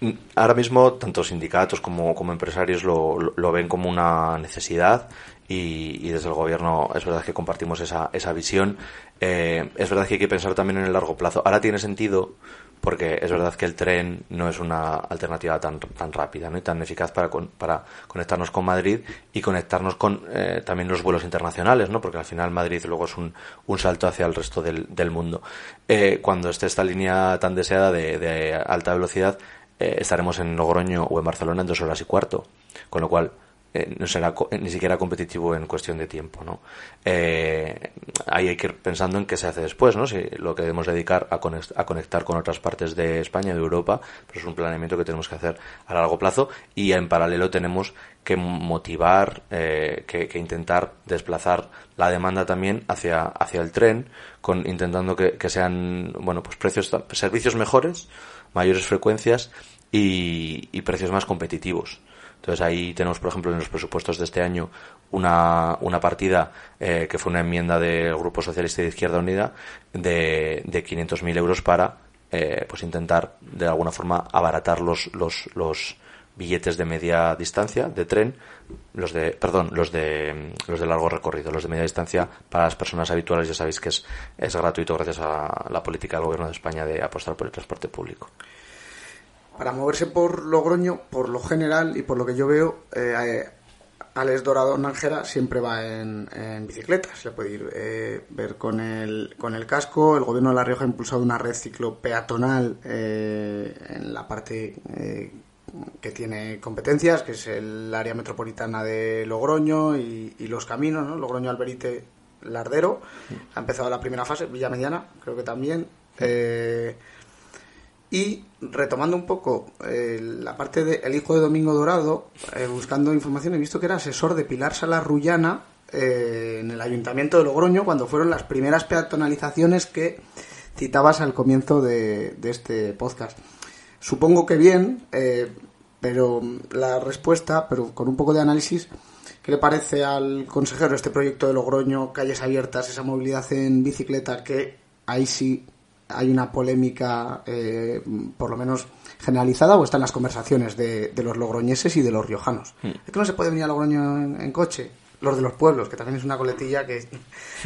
Mm, ahora mismo, tanto sindicatos como, como empresarios lo, lo, ven como una necesidad y, desde el gobierno es verdad que compartimos esa, esa visión. Eh, es verdad que hay que pensar también en el largo plazo. Ahora tiene sentido porque es verdad que el tren no es una alternativa tan, tan rápida ¿no? y tan eficaz para, para conectarnos con Madrid y conectarnos con eh, también los vuelos internacionales, ¿no? porque al final Madrid luego es un, un salto hacia el resto del, del mundo. Eh, cuando esté esta línea tan deseada de, de alta velocidad, estaremos en Logroño o en Barcelona en dos horas y cuarto, con lo cual eh, no será eh, ni siquiera competitivo en cuestión de tiempo, ¿no? Eh, ahí hay que ir pensando en qué se hace después, ¿no? Si lo que debemos dedicar a, conectar con otras partes de España, de Europa, pues es un planeamiento que tenemos que hacer a largo plazo y en paralelo tenemos que motivar, que, intentar desplazar la demanda también hacia, hacia el tren, con intentando que, sean, bueno, pues precios, servicios mejores, mayores frecuencias y, y precios más competitivos. Entonces ahí tenemos, por ejemplo, en los presupuestos de este año una, una partida eh, que fue una enmienda del Grupo Socialista de Izquierda Unida de, de 500.000 euros para eh, pues intentar de alguna forma abaratar los, los, los billetes de media distancia de tren, los de, perdón, los de, los de largo recorrido, los de media distancia para las personas habituales. Ya sabéis que es, es gratuito gracias a la política del gobierno de España de apostar por el transporte público para moverse por Logroño, por lo general y por lo que yo veo, eh, Alex Dorado Nájera siempre va en, bicicleta. Se puede ir eh, ver con el, con el casco. El gobierno de La Rioja ha impulsado una red ciclopeatonal eh, en la parte eh, que tiene competencias, que es el área metropolitana de Logroño y, los caminos, ¿no? Logroño, Alberite, Lardero. Ha empezado la primera fase, Villa Mediana, creo que también. Y retomando un poco eh, la parte del el hijo de Domingo Dorado, eh, buscando información, he visto que era asesor de Pilar Sala Rullana eh, en el Ayuntamiento de Logroño cuando fueron las primeras peatonalizaciones que citabas al comienzo de, este podcast. Supongo que bien, pero la respuesta, pero con un poco de análisis, ¿qué le parece al consejero este proyecto de Logroño, calles abiertas, esa movilidad en bicicleta que ahí sí hay una polémica, eh, por lo menos generalizada, o está en las conversaciones de, los logroñeses y de los riojanos. Mm. Es que no se puede venir a Logroño en, coche. Los de los pueblos, que también es una coletilla que es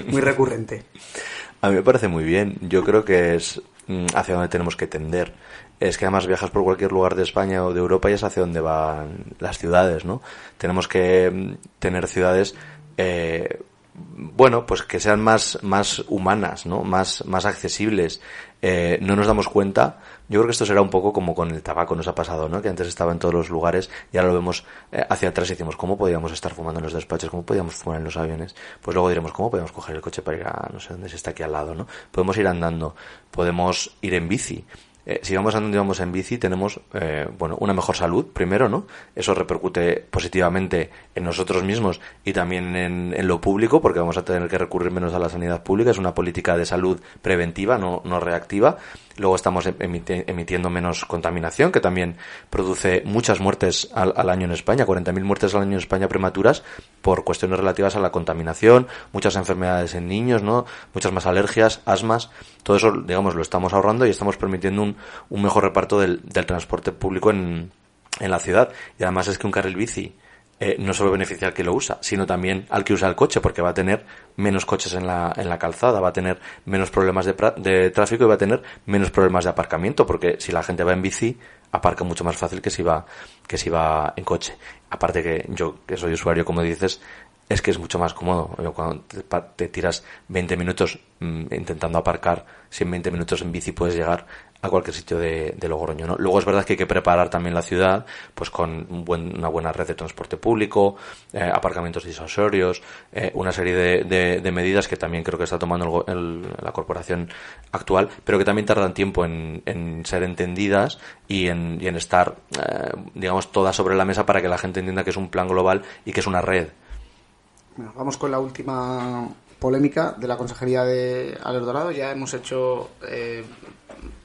muy recurrente. A mí me parece muy bien. Yo creo que es mm, hacia donde tenemos que tender. Es que además viajas por cualquier lugar de España o de Europa y es hacia donde van las ciudades, ¿no? Tenemos que mm, tener ciudades eh, bueno, pues que sean más, más humanas, ¿no? Más, más accesibles. Eh, no nos damos cuenta. Yo creo que esto será un poco como con el tabaco nos ha pasado, ¿no? Que antes estaba en todos los lugares y ahora lo vemos eh, hacia atrás y decimos, ¿cómo podíamos estar fumando en los despachos? ¿Cómo podíamos fumar en los aviones? Pues luego diremos, ¿cómo podemos coger el coche para ir a no sé dónde se está aquí al lado, ¿no? Podemos ir andando, podemos ir en bici. Eh, si vamos andando y vamos en bici, tenemos eh, bueno, una mejor salud, primero, ¿no? Eso repercute positivamente en nosotros mismos y también en, en, lo público, porque vamos a tener que recurrir menos a la sanidad pública. Es una política de salud preventiva, no, no reactiva. Luego estamos emitiendo menos contaminación, que también produce muchas muertes al, al año en España, 40.000 muertes al año en España prematuras por cuestiones relativas a la contaminación, muchas enfermedades en niños, ¿no? Muchas más alergias, asmas. Todo eso, digamos, lo estamos ahorrando y estamos permitiendo un, un mejor reparto del, del transporte público en, en la ciudad. Y además es que un carril bici eh, no solo beneficia al que lo usa, sino también al que usa el coche, porque va a tener menos coches en la, en la calzada, va a tener menos problemas de, tráfico y va a tener menos problemas de aparcamiento, porque si la gente va en bici, aparca mucho más fácil que si va, que si va en coche. Aparte que yo, que soy usuario, como dices, es que es mucho más cómodo. Cuando te, tiras 20 minutos mm, intentando aparcar, si en 20 minutos en bici puedes llegar a cualquier sitio de, Logroño. ¿no? Luego es verdad que hay que preparar también la ciudad pues con una buena red de transporte público, eh, aparcamientos disuasorios, eh, una serie de, medidas que también creo que está tomando la corporación actual, pero que también tardan tiempo en, ser entendidas y en, y en estar, eh, digamos, todas sobre la mesa para que la gente entienda que es un plan global y que es una red. vamos con la última polémica de la Consejería de Aler Dorado. Ya hemos hecho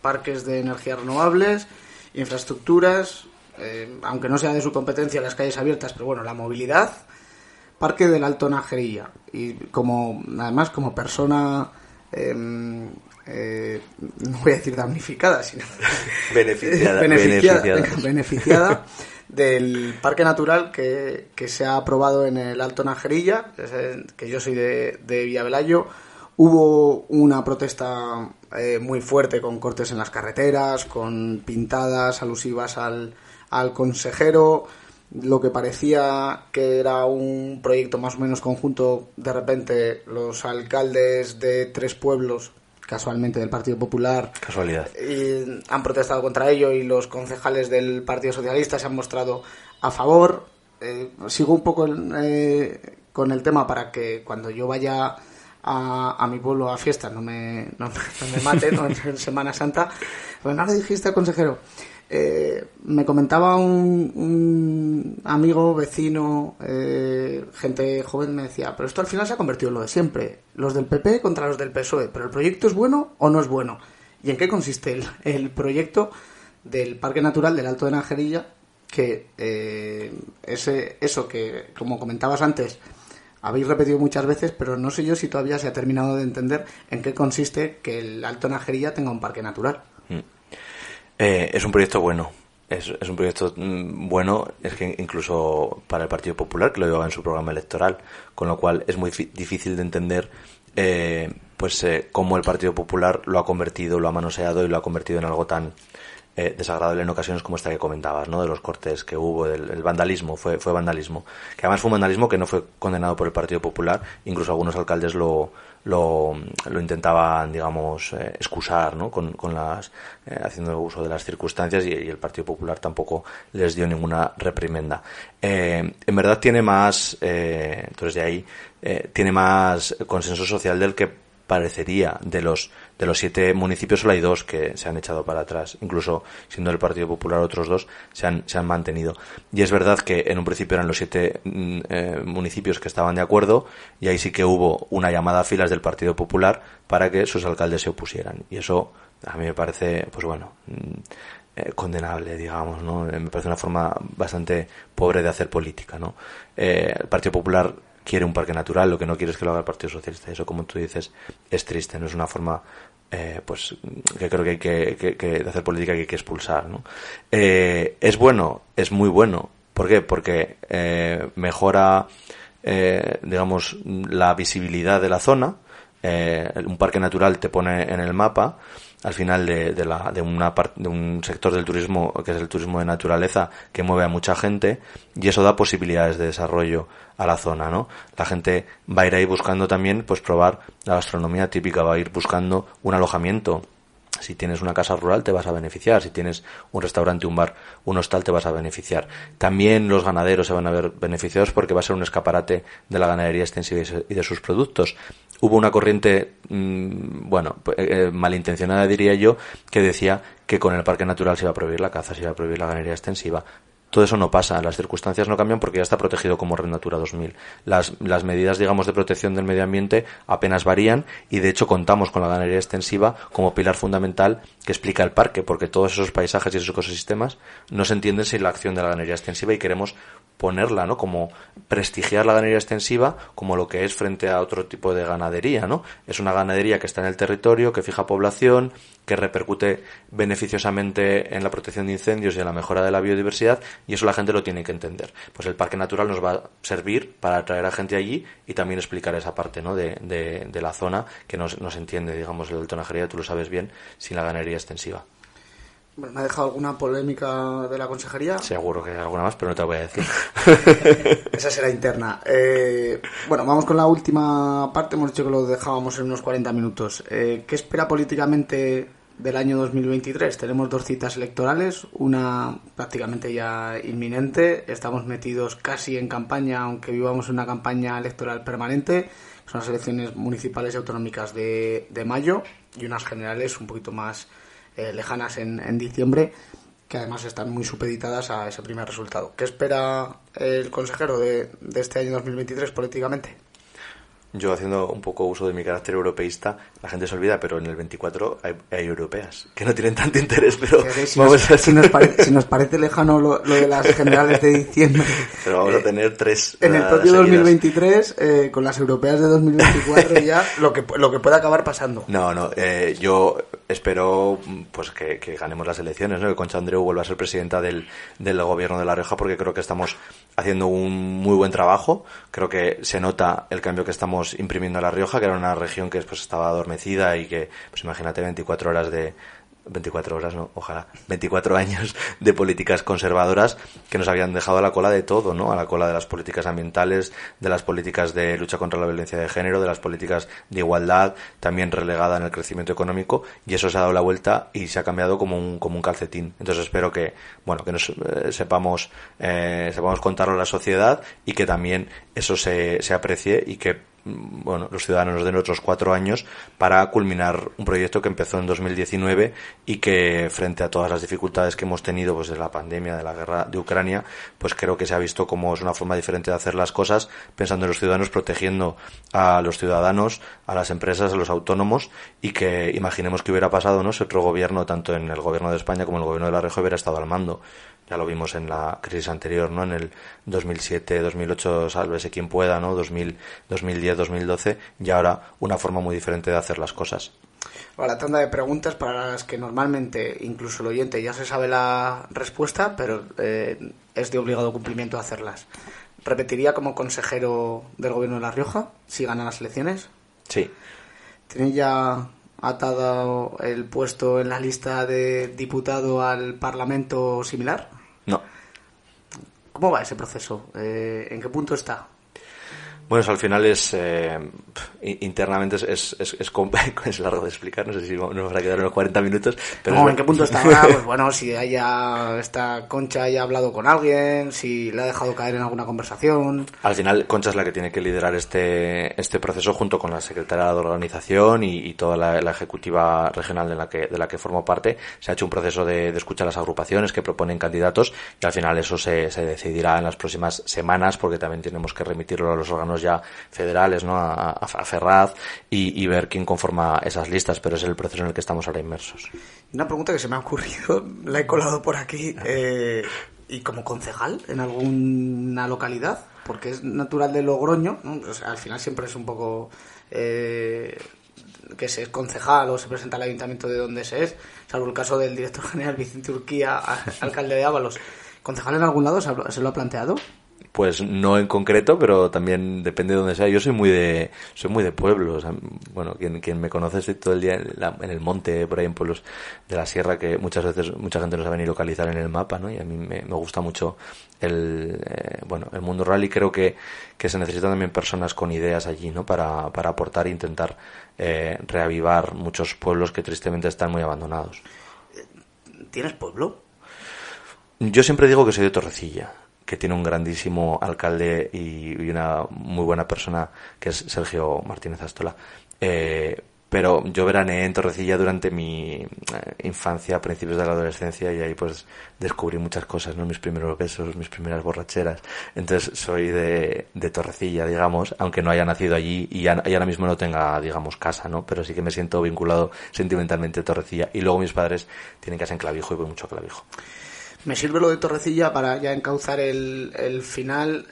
parques de energías renovables, infraestructuras, eh, aunque no sea de su competencia las calles abiertas, pero bueno, la movilidad, parque del Alto Najería. Y como, además, como persona, em, eh, no voy a decir damnificada, sino beneficiada, beneficiada, del parque natural que, que, se ha aprobado en el Alto Najerilla, que yo soy de, de Villavelayo Hubo una protesta eh, muy fuerte con cortes en las carreteras, con pintadas alusivas al, al consejero. Lo que parecía que era un proyecto más o menos conjunto, de repente los alcaldes de tres pueblos, casualmente del Partido Popular, casualidad, han protestado contra ello y los concejales del Partido Socialista se han mostrado a favor. eh, sigo un poco eh, con el tema para que cuando yo vaya a, mi pueblo a fiesta no me, no, me maten en Semana Santa. Pues nada dijiste, consejero. Eh, me comentaba un, amigo, vecino, eh, gente joven, me decía, pero esto al final se ha convertido en lo de siempre. Los del PP contra los del PSOE. ¿Pero el proyecto es bueno o no es bueno? ¿Y en qué consiste el, proyecto del Parque Natural del Alto de Najerilla? Que eh, ese, eso que, como comentabas antes, habéis repetido muchas veces, pero no sé yo si todavía se ha terminado de entender en qué consiste que el Alto Najerilla tenga un parque natural. Mm. Eh, es un proyecto bueno. Es, es, un proyecto mm, bueno, es que incluso para el Partido Popular, que lo llevaba en su programa electoral, con lo cual es muy difícil de entender eh, pues eh, cómo el Partido Popular lo ha convertido, lo ha manoseado y lo ha convertido en algo tan eh, desagradable en ocasiones como esta que comentabas, ¿no? De los cortes que hubo, del vandalismo, fue, fue vandalismo. Que además fue un vandalismo que no fue condenado por el Partido Popular, incluso algunos alcaldes lo, lo, lo intentaban, digamos, eh, excusar, ¿no? Con, con las, eh, haciendo uso de las circunstancias y, el Partido Popular tampoco les dio ninguna reprimenda. en verdad tiene más, entonces de ahí, tiene más consenso social del que parecería de los de los siete municipios solo hay dos que se han echado para atrás incluso siendo el Partido Popular otros dos se han, se han mantenido y es verdad que en un principio eran los siete mm, eh, municipios que estaban de acuerdo y ahí sí que hubo una llamada a filas del Partido Popular para que sus alcaldes se opusieran y eso a mí me parece pues bueno mm, eh, condenable, digamos, ¿no? Me parece una forma bastante pobre de hacer política, ¿no? Eh, el Partido Popular quiere un parque natural, lo que no quiere es que lo haga el Partido Socialista. Eso, como tú dices, es triste, no es una forma eh, pues que creo que hay que, hacer política que hay que expulsar. ¿no? Eh, es bueno, es muy bueno. ¿Por qué? Porque eh, mejora, digamos, la visibilidad de la zona. un parque natural te pone en el mapa al final de, la, de, una de un sector del turismo que es el turismo de naturaleza que mueve a mucha gente y eso da posibilidades de desarrollo a la zona, ¿no? La gente va a ir ahí buscando también, pues probar la gastronomía típica, va a ir buscando un alojamiento. Si tienes una casa rural te vas a beneficiar, si tienes un restaurante, un bar, un hostal te vas a beneficiar. También los ganaderos se van a ver beneficiados porque va a ser un escaparate de la ganadería extensiva y de sus productos. Hubo una corriente, mm, bueno, eh, eh, malintencionada diría yo, que decía que con el parque natural se iba a prohibir la caza, se iba a prohibir la ganadería extensiva. Todo eso no pasa, las circunstancias no cambian porque ya está protegido como Red Natura 2000. Las, las medidas, digamos, de protección del medio ambiente apenas varían y de hecho contamos con la ganadería extensiva como pilar fundamental que explica el parque, porque todos esos paisajes y esos ecosistemas no se entienden sin la acción de la ganadería extensiva y queremos ponerla, ¿no? Como prestigiar la ganadería extensiva como lo que es frente a otro tipo de ganadería, ¿no? Es una ganadería que está en el territorio, que fija población, que repercute beneficiosamente en la protección de incendios y en la mejora de la biodiversidad y eso la gente lo tiene que entender. Pues el parque natural nos va a servir para atraer a gente allí y también explicar esa parte, ¿no? De, de, la zona que no, se entiende, digamos, el tonajería, tú lo sabes bien, sin la ganadería extensiva. Bueno, ¿Me ha dejado alguna polémica de la consejería? Seguro que hay alguna más, pero no te voy a decir. Esa será interna. Eh, bueno, vamos con la última parte. Hemos dicho que lo dejábamos en unos 40 minutos. Eh, ¿Qué espera políticamente del año 2023? Tenemos dos citas electorales, una prácticamente ya inminente. Estamos metidos casi en campaña, aunque vivamos una campaña electoral permanente. Son las elecciones municipales y autonómicas de, de mayo y unas generales un poquito más eh, lejanas en, en diciembre, que además están muy supeditadas a ese primer resultado. ¿Qué espera el consejero de, de este año 2023 políticamente? Yo haciendo un poco uso de mi carácter europeísta, la gente se olvida, pero en el 24 hay, europeas que no tienen tanto interés, pero si, nos, si, nos parece lejano lo, de las generales de diciembre. Pero vamos a tener tres. En el propio 2023, eh, con las europeas de 2024 ya, lo que, lo que puede acabar pasando. No, no, eh, yo espero pues que, ganemos las elecciones, ¿no? que Concha Andreu vuelva a ser presidenta del, del gobierno de La Rioja, porque creo que estamos haciendo un muy buen trabajo, creo que se nota el cambio que estamos imprimiendo a La Rioja, que era una región que pues, estaba adormecida y que, pues imagínate, 24 horas de, 24 horas, no, ojalá, 24 años de políticas conservadoras que nos habían dejado a la cola de todo, ¿no? A la cola de las políticas ambientales, de las políticas de lucha contra la violencia de género, de las políticas de igualdad, también relegada en el crecimiento económico, y eso se ha dado la vuelta y se ha cambiado como un, como un calcetín. Entonces espero que, bueno, que nos eh, sepamos, eh, sepamos contarlo a la sociedad y que también eso se, se aprecie y que bueno, los ciudadanos nos den otros cuatro años para culminar un proyecto que empezó en 2019 y que frente a todas las dificultades que hemos tenido pues de la pandemia, de la guerra de Ucrania, pues creo que se ha visto como es una forma diferente de hacer las cosas, pensando en los ciudadanos, protegiendo a los ciudadanos, a las empresas, a los autónomos y que imaginemos que hubiera pasado, ¿no? Si otro gobierno, tanto en el gobierno de España como en el gobierno de la región hubiera estado al mando ya lo vimos en la crisis anterior, ¿no? En el 2007, 2008, sálvese quien pueda, ¿no? 2000, 2010, 2012, y ahora una forma muy diferente de hacer las cosas. la tanda de preguntas para las que normalmente incluso el oyente ya se sabe la respuesta, pero eh, es de obligado cumplimiento hacerlas. ¿Repetiría como consejero del gobierno de La Rioja si ganan las elecciones? Sí. ¿Tiene ya atado el puesto en la lista de diputado al Parlamento similar? No. ¿Cómo va ese proceso? Eh, ¿En qué punto está? Bueno, eso al final es eh, internamente es, es, es, es, largo de explicar, no sé si nos va a quedar unos 40 minutos. Pero ¿En qué punto está ahora? Pues bueno, si haya esta Concha haya hablado con alguien, si le ha dejado caer en alguna conversación. Al final, Concha es la que tiene que liderar este, este proceso junto con la secretaria de organización y, toda la, ejecutiva regional de la que de la que formo parte. Se ha hecho un proceso de, de escucha a las agrupaciones que proponen candidatos y al final eso se, se decidirá en las próximas semanas porque también tenemos que remitirlo a los órganos ya federales, ¿no? A, Ferraz y, ver quién conforma esas listas, pero es el proceso en el que estamos ahora inmersos. Una pregunta que se me ha ocurrido, la he colado por aquí, eh, ¿y como concejal en alguna localidad? Porque es natural de Logroño, al final siempre es un poco... Eh, que se es concejal o se presenta al ayuntamiento de donde se es, salvo el caso del director general Vicente Urquía, alcalde de Ábalos. ¿Concejal en algún lado se lo ha planteado? Pues no en concreto, pero también depende de donde sea. Yo soy muy de, soy muy de pueblos. bueno, quien, quien me conoce estoy todo el día en, el monte, por ahí en pueblos de la sierra, que muchas veces mucha gente no sabe ni localizar en el mapa, ¿no? Y a mí me, gusta mucho el, eh, bueno, el mundo rural y creo que, que se necesitan también personas con ideas allí, ¿no? Para, para aportar e intentar eh, reavivar muchos pueblos que tristemente están muy abandonados. ¿Tienes pueblo? Yo siempre digo que soy de Torrecilla que tiene un grandísimo alcalde y, una muy buena persona que es Sergio Martínez Astola. Eh, pero yo veraneé en Torrecilla durante mi eh, infancia, principios de la adolescencia, y ahí pues descubrí muchas cosas, ¿no? Mis primeros besos, mis primeras borracheras. Entonces soy de, de Torrecilla, digamos, aunque no haya nacido allí y, ahora mismo no tenga, digamos, casa, ¿no? Pero sí que me siento vinculado sentimentalmente a Torrecilla. Y luego mis padres tienen casa en Clavijo y voy mucho a Clavijo. Me sirve lo de Torrecilla para ya encauzar el, el final.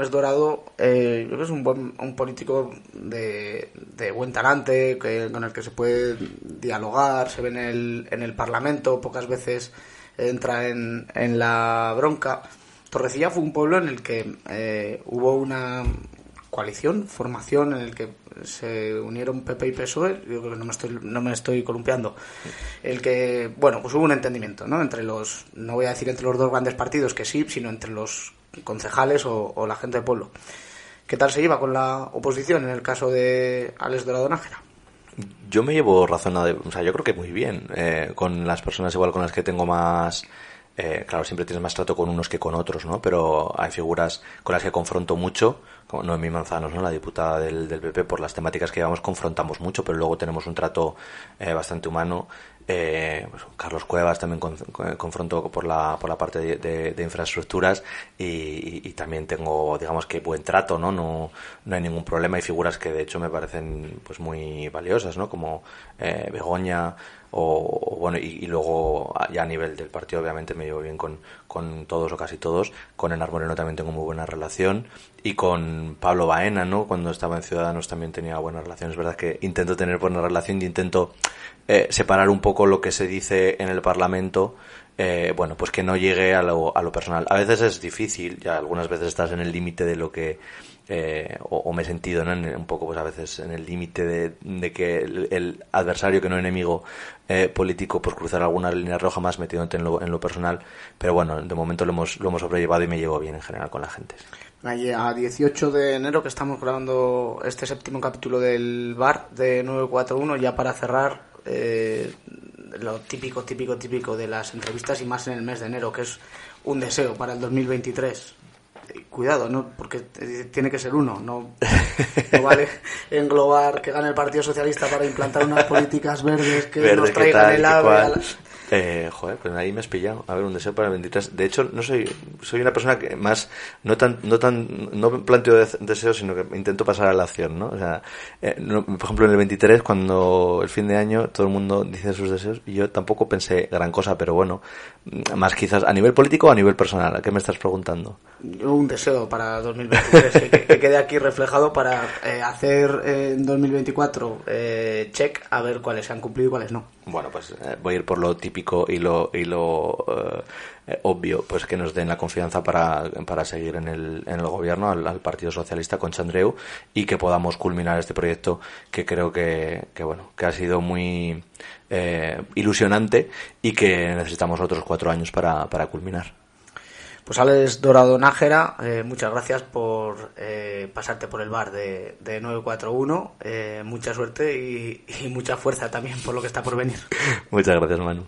Es Dorado, eh, creo que es un buen un político de, de buen talante, que, con el que se puede dialogar, se ve en el, en el Parlamento, pocas veces entra en, en la bronca. Torrecilla fue un pueblo en el que eh, hubo una coalición, formación en el que se unieron PP y PSOE, yo creo que no me estoy, no me estoy columpiando, el que, bueno, pues hubo un entendimiento, ¿no? Entre los, no voy a decir entre los dos grandes partidos, que sí, sino entre los concejales o, la gente de pueblo. ¿Qué tal se iba con la oposición en el caso de Alex Dorado Nájera? Yo me llevo razón, o sea, yo creo que muy bien, eh, con las personas igual con las que tengo más eh, claro, siempre tienes más trato con unos que con otros, ¿no? Pero hay figuras con las que confronto mucho, Noemí Manzanos, ¿no? La diputada del, del PP, por las temáticas que llevamos confrontamos mucho, pero luego tenemos un trato eh, bastante humano. Eh, pues, Carlos Cuevas también con, confronto por la, por la parte de, infraestructuras y, también tengo, digamos que buen trato, ¿no? ¿no? No hay ningún problema. Hay figuras que de hecho me parecen pues muy valiosas, ¿no? Como eh, Begoña o, bueno, y, luego ya a nivel del partido obviamente me llevo bien con, con todos o casi todos. Con Enar Moreno también tengo muy buena relación y con Pablo Baena, ¿no? Cuando estaba en Ciudadanos también tenía buena relación. Es verdad que intento tener buena relación y intento eh, separar un poco lo que se dice en el Parlamento eh, bueno, pues que no llegue a lo, a lo personal. A veces es difícil, ya algunas veces estás en el límite de lo que eh, o, me he sentido ¿no? un poco pues a veces en el límite de, que el, adversario que no enemigo eh, político pues cruzar alguna línea roja más metiéndote en lo, en lo personal. Pero bueno de momento lo hemos lo hemos sobrellevado y me llevo bien en general con la gente. A 18 de enero que estamos grabando este séptimo capítulo del bar de 941 ya para cerrar eh, lo típico típico típico de las entrevistas y más en el mes de enero que es un deseo para el 2023 cuidado, no porque tiene que ser uno, no, vale englobar que gane el Partido Socialista para implantar unas políticas verdes que nos traigan el ave. Eh, joder, pues ahí me has pillado. A ver, un deseo para 23. De hecho, no soy soy una persona que más no tan no tan no planteo deseos, sino que intento pasar a la acción, ¿no? O sea, eh, por ejemplo, en el 23 cuando el fin de año todo el mundo dice sus deseos y yo tampoco pensé gran cosa, pero bueno, más quizás a nivel político o a nivel personal. ¿A qué me estás preguntando? Un deseo para 2023 que, quede aquí reflejado para eh, hacer en 2024 eh, check a ver cuáles se han cumplido y cuáles no. Bueno, pues eh, voy a ir por lo típico y lo, y lo eh, obvio, pues que nos den la confianza para, para seguir en el, en el gobierno, al, Partido Socialista con Chandreu y que podamos culminar este proyecto que creo que, que bueno, que ha sido muy eh, ilusionante y que necesitamos otros cuatro años para, para culminar. Pues Alex Dorado Nájera, eh, muchas gracias por eh, pasarte por el bar de, de 941. Eh, mucha suerte y, y, mucha fuerza también por lo que está por venir. Muchas gracias, Manu.